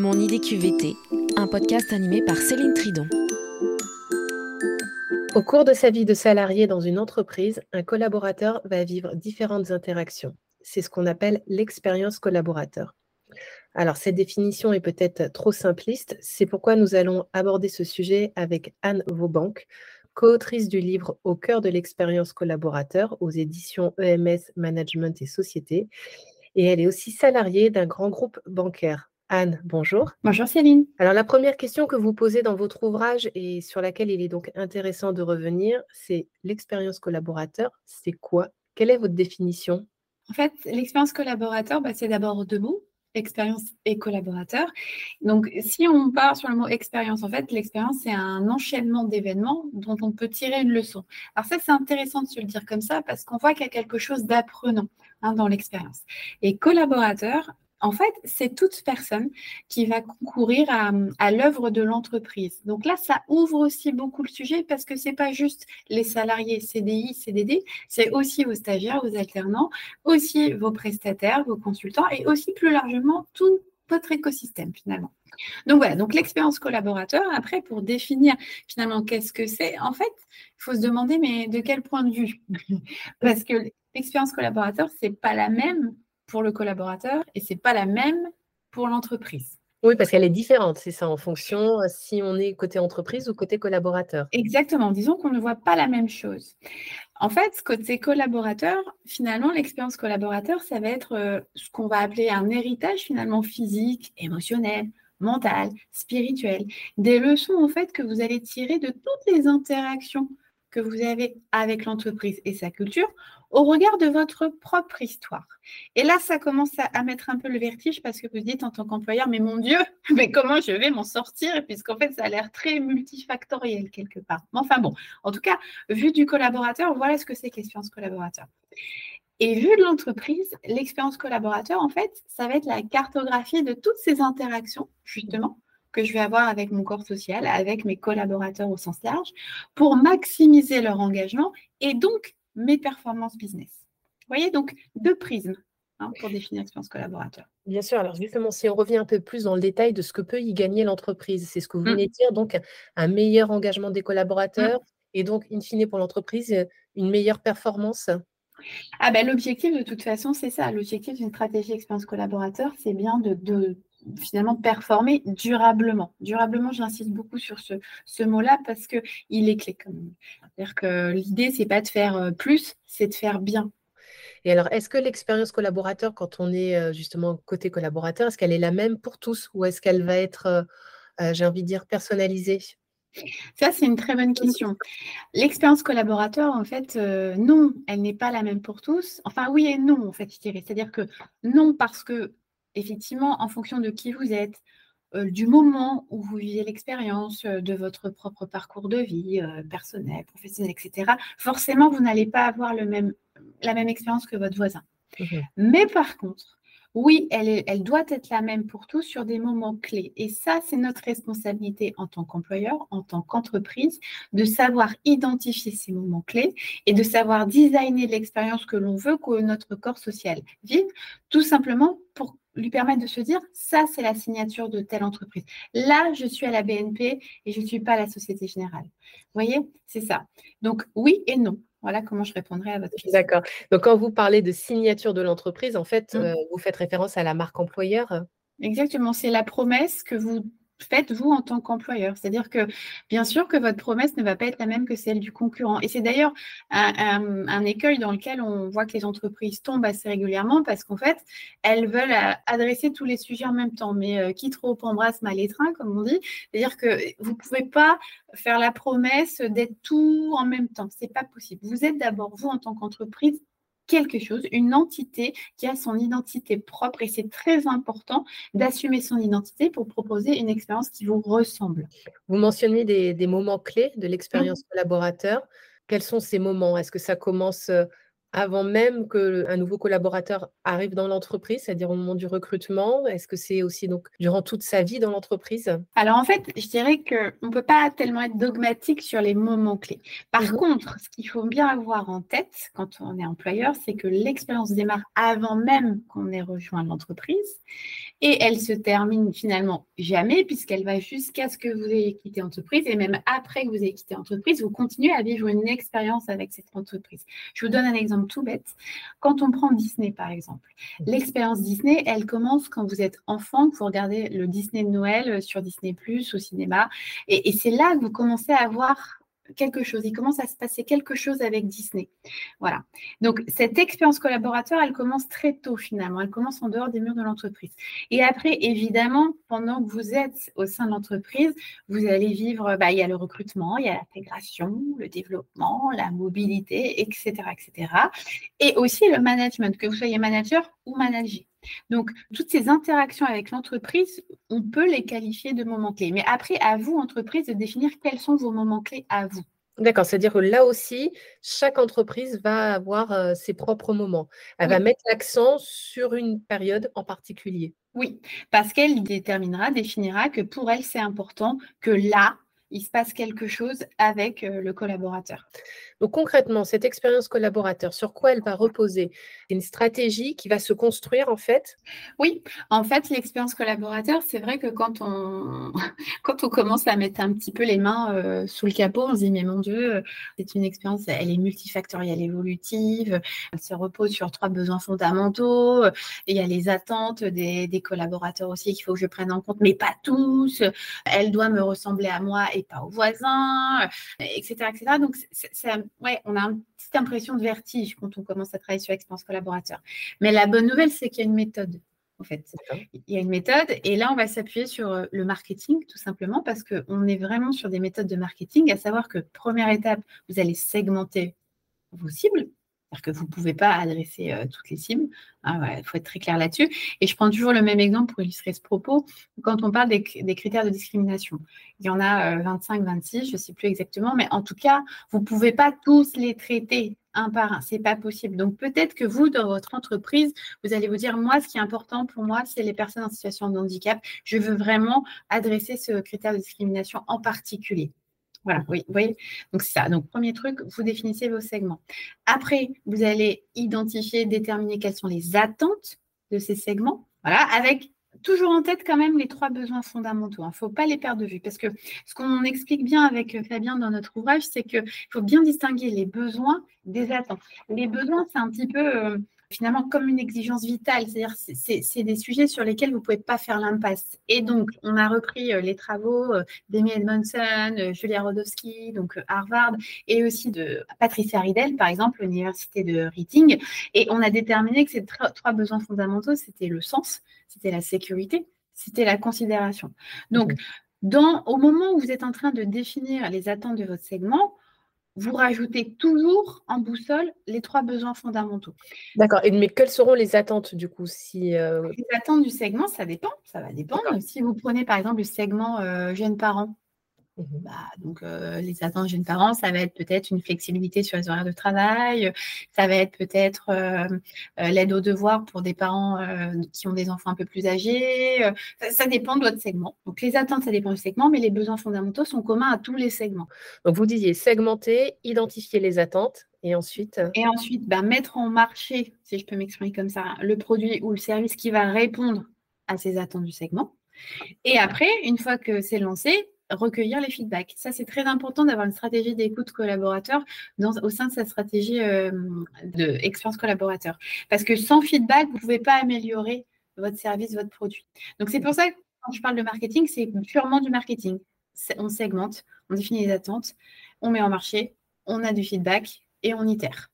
Mon idée QVT, un podcast animé par Céline Tridon. Au cours de sa vie de salarié dans une entreprise, un collaborateur va vivre différentes interactions. C'est ce qu'on appelle l'expérience collaborateur. Alors, cette définition est peut-être trop simpliste, c'est pourquoi nous allons aborder ce sujet avec Anne Vaubank, co-autrice du livre Au cœur de l'expérience collaborateur aux éditions EMS Management et Société. Et elle est aussi salariée d'un grand groupe bancaire. Anne, bonjour. Bonjour Céline. Alors la première question que vous posez dans votre ouvrage et sur laquelle il est donc intéressant de revenir, c'est l'expérience collaborateur, c'est quoi? Quelle est votre définition? En fait, l'expérience collaborateur, bah, c'est d'abord deux mots, expérience et collaborateur. Donc si on part sur le mot expérience, en fait, l'expérience, c'est un enchaînement d'événements dont on peut tirer une leçon. Alors ça, c'est intéressant de se le dire comme ça parce qu'on voit qu'il y a quelque chose d'apprenant hein, dans l'expérience. Et collaborateur, en fait, c'est toute personne qui va concourir à, l'œuvre de l'entreprise. Donc là, ça ouvre aussi beaucoup le sujet parce que ce n'est pas juste les salariés CDI, CDD, c'est aussi vos stagiaires, vos alternants, aussi vos prestataires, vos consultants et aussi plus largement tout votre écosystème finalement. Donc voilà, donc l'expérience collaborateur, après, pour définir finalement qu'est-ce que c'est, en fait, il faut se demander, mais de quel point de vue? Parce que l'expérience collaborateur, ce n'est pas la même pour le collaborateur et c'est pas la même pour l'entreprise. Oui, parce qu'elle est différente, c'est ça, en fonction euh, si on est côté entreprise ou côté collaborateur. Exactement, disons qu'on ne voit pas la même chose. En fait, côté collaborateur, finalement, l'expérience collaborateur, ça va être euh, ce qu'on va appeler un héritage finalement physique, émotionnel, mental, spirituel. Des leçons, en fait, que vous allez tirer de toutes les interactions que vous avez avec l'entreprise et sa culture au regard de votre propre histoire. Et là, ça commence à, mettre un peu le vertige parce que vous dites en tant qu'employeur, mais mon Dieu, mais comment je vais m'en sortir? Puisqu'en fait, ça a l'air très multifactoriel quelque part. Mais enfin bon, en tout cas, vu du collaborateur, voilà ce que c'est l'expérience collaborateur. Et vu de l'entreprise, l'expérience collaborateur, en fait, ça va être la cartographie de toutes ces interactions, justement, que je vais avoir avec mon corps social, avec mes collaborateurs au sens large, pour maximiser leur engagement et donc mes performances business. Vous voyez, donc deux prismes hein, pour définir l'expérience collaborateur. Bien sûr, alors justement, si on revient un peu plus dans le détail de ce que peut y gagner l'entreprise, c'est ce que vous mmh. venez de dire, donc un meilleur engagement des collaborateurs mmh. et donc, in fine, pour l'entreprise, une meilleure performance ah ben, L'objectif, de toute façon, c'est ça. L'objectif d'une stratégie expérience collaborateur, c'est bien de, finalement performer durablement. Durablement, j'insiste beaucoup sur ce, ce mot-là parce qu'il est clé quand même. C'est-à-dire que l'idée, c'est pas de faire euh, plus, c'est de faire bien. Et alors, est-ce que l'expérience collaborateur, quand on est euh, justement côté collaborateur, est-ce qu'elle est la même pour tous ou est-ce qu'elle va être, euh, j'ai envie de dire, personnalisée? Ça, c'est une très bonne question. L'expérience collaborateur, en fait, non, elle n'est pas la même pour tous. Enfin, oui et non, en fait, je dirais. C'est-à-dire que non, parce que effectivement, en fonction de qui vous êtes, euh, du moment où vous vivez l'expérience, euh, de votre propre parcours de vie, euh, personnel, professionnel, etc., forcément, vous n'allez pas avoir le même, la même expérience que votre voisin. Mmh Mais par contre, oui, elle, elle, doit être la même pour tous sur des moments clés. Et ça, c'est notre responsabilité en tant qu'employeur, en tant qu'entreprise, de savoir identifier ces moments clés et de savoir designer l'expérience que l'on veut que notre corps social vive, tout simplement pour lui permettre de se dire, ça, c'est la signature de telle entreprise. Là, je suis à la BNP et je ne suis pas à la Société Générale. Vous voyez, c'est ça. Donc, oui et non. Voilà comment je répondrai à votre question. D'accord. Donc, quand vous parlez de signature de l'entreprise, en fait, mmh. euh, vous faites référence à la marque employeur? Exactement. C'est la promesse que vous faites-vous en tant qu'employeur. C'est-à-dire que, bien sûr, que votre promesse ne va pas être la même que celle du concurrent. Et c'est d'ailleurs un, écueil dans lequel on voit que les entreprises tombent assez régulièrement parce qu'en fait, elles veulent euh, adresser tous les sujets en même temps. Mais euh, qui trop embrasse mal étreint, comme on dit. C'est-à-dire que vous ne pouvez pas faire la promesse d'être tout en même temps. Ce n'est pas possible. Vous êtes d'abord, vous, en tant qu'entreprise, quelque chose, une entité qui a son identité propre et c'est très important d'assumer son identité pour proposer une expérience qui vous ressemble. Vous mentionnez des, moments clés de l'expérience mmh. collaborateur. Quels sont ces moments? Est-ce que ça commence euh, avant même qu'un nouveau collaborateur arrive dans l'entreprise, c'est-à-dire au moment du recrutement? Est-ce que c'est aussi donc durant toute sa vie dans l'entreprise? Alors en fait, je dirais qu'on ne peut pas tellement être dogmatique sur les moments clés. Par mmh contre, ce qu'il faut bien avoir en tête quand on est employeur, c'est que l'expérience démarre avant même qu'on ait rejoint l'entreprise et elle se termine finalement jamais puisqu'elle va jusqu'à ce que vous ayez quitté l'entreprise et même après que vous ayez quitté l'entreprise, vous continuez à vivre une expérience avec cette entreprise. Je vous donne un exemple tout bête. Quand on prend Disney, par exemple, mhm. l'expérience Disney, elle commence quand vous êtes enfant, que vous regardez le Disney de Noël euh, sur Disney Plus au cinéma. Et, et c'est là que vous commencez à avoir quelque chose, il commence à se passer quelque chose avec Disney. Voilà. Donc, cette expérience collaborateur, elle commence très tôt finalement. Elle commence en dehors des murs de l'entreprise. Et après, évidemment, pendant que vous êtes au sein de l'entreprise, vous allez vivre, bah, il y a le recrutement, il y a l'intégration, le développement, la mobilité, etc., etc. Et aussi le management, que vous soyez manager ou manager. Donc, toutes ces interactions avec l'entreprise, on peut les qualifier de moments clés. Mais après, à vous, entreprise, de définir quels sont vos moments clés à vous. D'accord, c'est-à-dire que là aussi, chaque entreprise va avoir euh, ses propres moments. Elle va mettre l'accent sur une période en particulier. Oui, parce qu'elle déterminera, définira que pour elle, c'est important que là, il se passe quelque chose avec euh, le collaborateur. Donc concrètement, cette expérience collaborateur, sur quoi elle va reposer? C'est une stratégie qui va se construire en fait? Oui, en fait, l'expérience collaborateur, c'est vrai que quand on, quand on commence à mettre un petit peu les mains euh, sous le capot, on se dit, mais mon Dieu, c'est une expérience, elle est multifactorielle évolutive, elle se repose sur trois besoins fondamentaux, il y a les attentes des, des collaborateurs aussi qu'il faut que je prenne en compte, mais pas tous, elle doit me ressembler à moi et pas aux voisins, etc. etc. Donc, ouais, on a une petite impression de vertige quand on commence à travailler sur l'expérience collaborateur. Mais la bonne nouvelle, c'est qu'il y a une méthode. En fait, il y a une méthode et là, on va s'appuyer sur euh, le marketing tout simplement parce qu'on est vraiment sur des méthodes de marketing, à savoir que première étape, vous allez segmenter vos cibles, c'est-à-dire que vous ne pouvez pas adresser euh, toutes les cibles. Il hein, faut être très clair là-dessus. Et je prends toujours le même exemple pour illustrer ce propos. Quand on parle des, critères de discrimination, il y en a 25, euh, 26, je ne sais plus exactement, mais en tout cas, vous ne pouvez pas tous les traiter un par un. Ce n'est pas possible. Donc peut-être que vous, dans votre entreprise, vous allez vous dire, moi, ce qui est important pour moi, c'est les personnes en situation de handicap. Je veux vraiment adresser ce critère de discrimination en particulier. Voilà, oui, vous voyez. Donc, c'est ça. Donc, premier truc, vous définissez vos segments. Après, vous allez identifier, déterminer quelles sont les attentes de ces segments. Voilà, avec toujours en tête quand même les trois besoins fondamentaux. Il hein. ne faut pas les perdre de vue parce que ce qu'on explique bien avec euh, Fabien dans notre ouvrage, c'est qu'il faut bien distinguer les besoins des attentes. Les besoins, c'est un petit peu euh, finalement comme une exigence vitale. C'est-à-dire, c'est des sujets sur lesquels vous ne pouvez pas faire l'impasse. Et donc, on a repris euh, les travaux euh, d'Amy Edmondson, euh, Julia Rodowski, donc Harvard, et aussi de Patricia Ridel, par exemple, l'université de Reading. Et on a déterminé que ces trois besoins fondamentaux, c'était le sens, c'était la sécurité, c'était la considération. Donc, dans, au moment où vous êtes en train de définir les attentes de votre segment, vous rajoutez toujours en boussole les trois besoins fondamentaux. D'accord. Mais quelles seront les attentes du coup si, euh, Les attentes du segment, ça dépend. Ça va dépendre. Si vous prenez par exemple le segment euh, jeunes parents, bah, donc, euh, les attentes jeunes parents, ça va être peut-être une flexibilité sur les horaires de travail, ça va être peut-être euh, euh, l'aide aux devoirs pour des parents qui ont des enfants un peu plus âgés. Ça, dépend de votre segment. Donc, les attentes, ça dépend du segment, mais les besoins fondamentaux sont communs à tous les segments. Donc, vous disiez segmenter, identifier les attentes. Et ensuite Et ensuite, bah, mettre en marché, si je peux m'exprimer comme ça, le produit ou le service qui va répondre à ces attentes du segment. Et après, une fois que c'est lancé, recueillir les feedbacks. Ça, c'est très important d'avoir une stratégie d'écoute collaborateur dans, au sein de sa stratégie euh, d'expérience collaborateur. Parce que sans feedback, vous ne pouvez pas améliorer votre service, votre produit. Donc, c'est pour ça que quand je parle de marketing, c'est purement du marketing. On segmente, on définit les attentes, on met en marché, on a du feedback et on itère.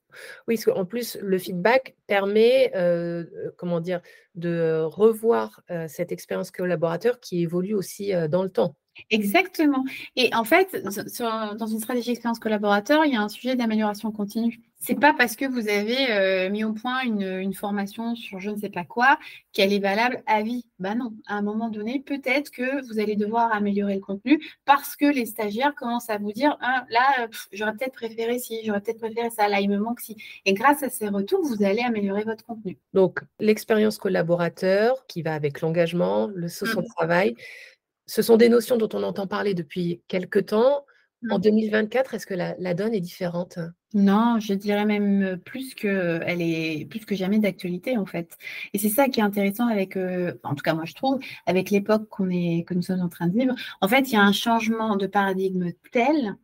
Oui, parce qu'en plus, le feedback permet, euh, euh, comment dire, de revoir cette expérience collaborateur qui évolue aussi dans le temps. Exactement. Et en fait, dans une stratégie expérience collaborateur, il y a un sujet d'amélioration continue. c'est pas parce que vous avez euh, mis au point une, formation sur je ne sais pas quoi qu'elle est valable à vie. Ben non, à un moment donné, peut-être que vous allez devoir améliorer le contenu parce que les stagiaires commencent à vous dire ah, là, j'aurais peut-être préféré si, j'aurais peut-être préféré ça, là, il me manque si. Et grâce à ces retours, vous allez améliorer votre contenu. Donc, l'expérience collaborateur qui va avec l'engagement, le sens mmh. travail, ce sont des notions dont on entend parler depuis quelques temps. En 2024, mmh. est-ce que la, donne est différente? Non, je dirais même plus que elle est plus que jamais d'actualité en fait. Et c'est ça qui est intéressant avec, en tout cas moi je trouve, avec l'époque qu'on est que nous sommes en train de vivre. En fait, il y a un changement de paradigme tel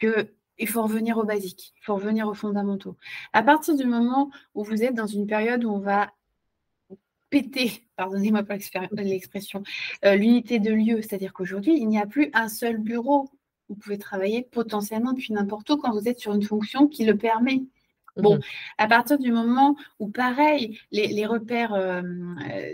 que il faut revenir aux basiques, il faut revenir aux fondamentaux. À partir du moment où vous êtes dans une période où on va péter, pardonnez-moi pour l'expression, l'unité de lieu, c'est-à-dire qu'aujourd'hui, il n'y a plus un seul bureau. Vous pouvez travailler potentiellement depuis n'importe où quand vous êtes sur une fonction qui le permet. Bon, mmh à partir du moment où, pareil, les, repères euh,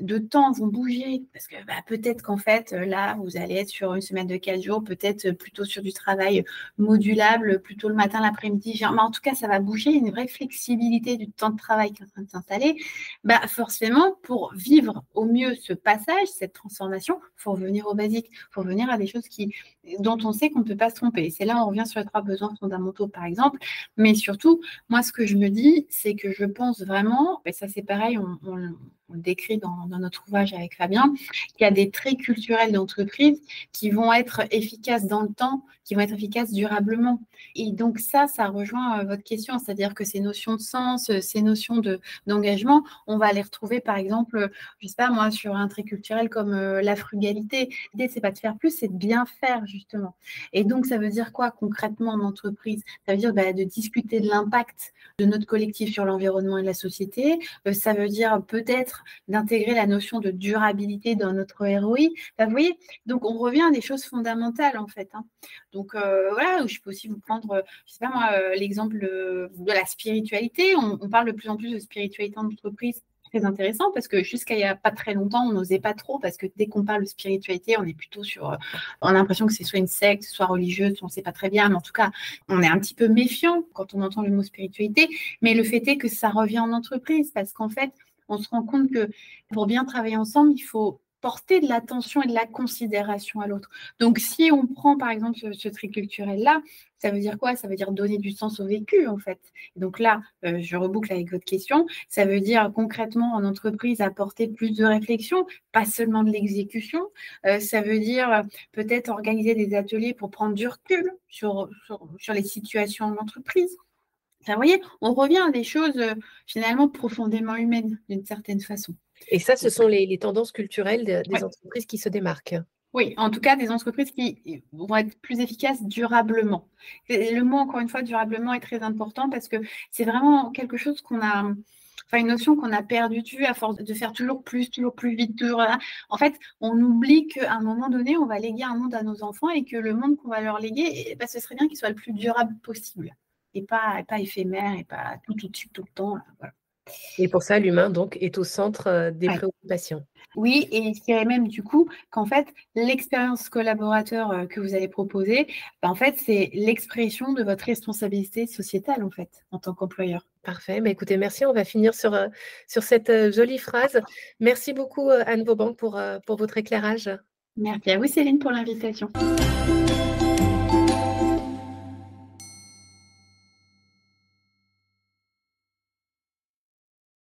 de temps vont bouger, parce que bah, peut-être qu'en fait, euh, là, vous allez être sur une semaine de quatre jours, peut-être plutôt sur du travail modulable, plutôt le matin, l'après-midi. Mais en tout cas, ça va bouger, une vraie flexibilité du temps de travail qui est en train de s'installer. Bah, forcément, pour vivre au mieux ce passage, cette transformation, il faut revenir aux basiques, il faut revenir à des choses qui, dont on sait qu'on ne peut pas se tromper. C'est là où on revient sur les trois besoins fondamentaux, par exemple. Mais surtout, moi, ce que je me dis, c'est que je pense vraiment, et ça c'est pareil, on, on le décrit dans, notre ouvrage avec Fabien, qu'il y a des traits culturels d'entreprise qui vont être efficaces dans le temps, qui vont être efficaces durablement. Et donc ça, ça rejoint euh, votre question, c'est-à-dire que ces notions de sens, euh, ces notions de, d'engagement, on va les retrouver par exemple, je sais pas moi, sur un trait culturel comme euh, la frugalité. L'idée, c'est pas de faire plus, c'est de bien faire justement. Et donc ça veut dire quoi concrètement en entreprise? Ça veut dire bah, de discuter de l'impact de notre collectif sur l'environnement et la société. ça veut dire peut-être d'intégrer la notion de durabilité dans notre ROI. vous voyez, donc on revient à des choses fondamentales en fait. Hein. Donc euh, voilà, je peux aussi vous prendre, je sais pas moi, euh, l'exemple de, la spiritualité. On, parle de plus en plus de spiritualité en entreprise très intéressant parce que jusqu'à il n'y a pas très longtemps, on n'osait pas trop parce que dès qu'on parle de spiritualité, on est plutôt sur. Euh, on a l'impression que c'est soit une secte, soit religieuse, on ne sait pas très bien, mais en tout cas, on est un petit peu méfiant quand on entend le mot spiritualité. Mais le fait est que ça revient en entreprise parce qu'en fait, on se rend compte que pour bien travailler ensemble, il faut porter de l'attention et de la considération à l'autre. Donc, si on prend par exemple ce, trait culturel-là, ça veut dire quoi? Ça veut dire donner du sens au vécu, en fait. Donc là, euh, je reboucle avec votre question. Ça veut dire concrètement en entreprise apporter plus de réflexion, pas seulement de l'exécution. Euh, ça veut dire peut-être organiser des ateliers pour prendre du recul sur, sur les situations de l'entreprise vous voyez, on revient à des choses euh, finalement profondément humaines d'une certaine façon. Et ça, ce sont les, tendances culturelles des entreprises qui se démarquent. Oui, en tout cas, des entreprises qui vont être plus efficaces durablement. le mot, encore une fois, durablement est très important parce que c'est vraiment quelque chose qu'on a, enfin une notion qu'on a perdue à force de faire toujours plus, toujours plus vite. En fait, on oublie qu'à un moment donné, on va léguer un monde à nos enfants et que le monde qu'on va leur léguer, eh ben, ce serait bien qu'il soit le plus durable possible et pas, pas éphémère et pas tout, tout de suite, tout le temps. Et pour ça, l'humain, donc, est au centre euh, des préoccupations. Oui, et je dirais même du coup qu'en fait, l'expérience collaborateur euh, que vous allez proposer, ben, en fait, c'est l'expression de votre responsabilité sociétale, en fait, en tant qu'employeur. Parfait. Mais bah, écoutez, merci. On va finir sur, euh, sur cette jolie phrase. Merci beaucoup, Anne Vauban, pour, pour votre éclairage. Merci à vous, Céline, pour l'invitation.